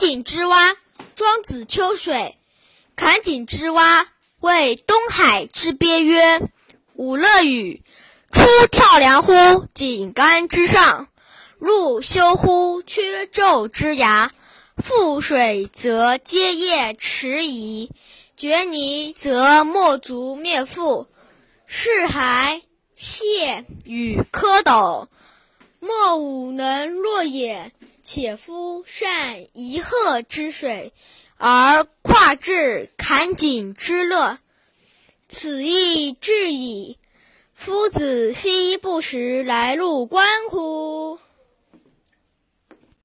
井之蛙，庄子·秋水。坎井之蛙，谓东海之鳖曰：“吾乐与？出跳梁乎井干之上，入修乎缺胄之崖。覆水则皆业迟疑，决泥则莫足灭复。是骸蟹与蝌蚪，莫吾能若也。且夫善一壑之水，而跨至坎井之乐，此亦至矣。夫子奚不时来入关乎？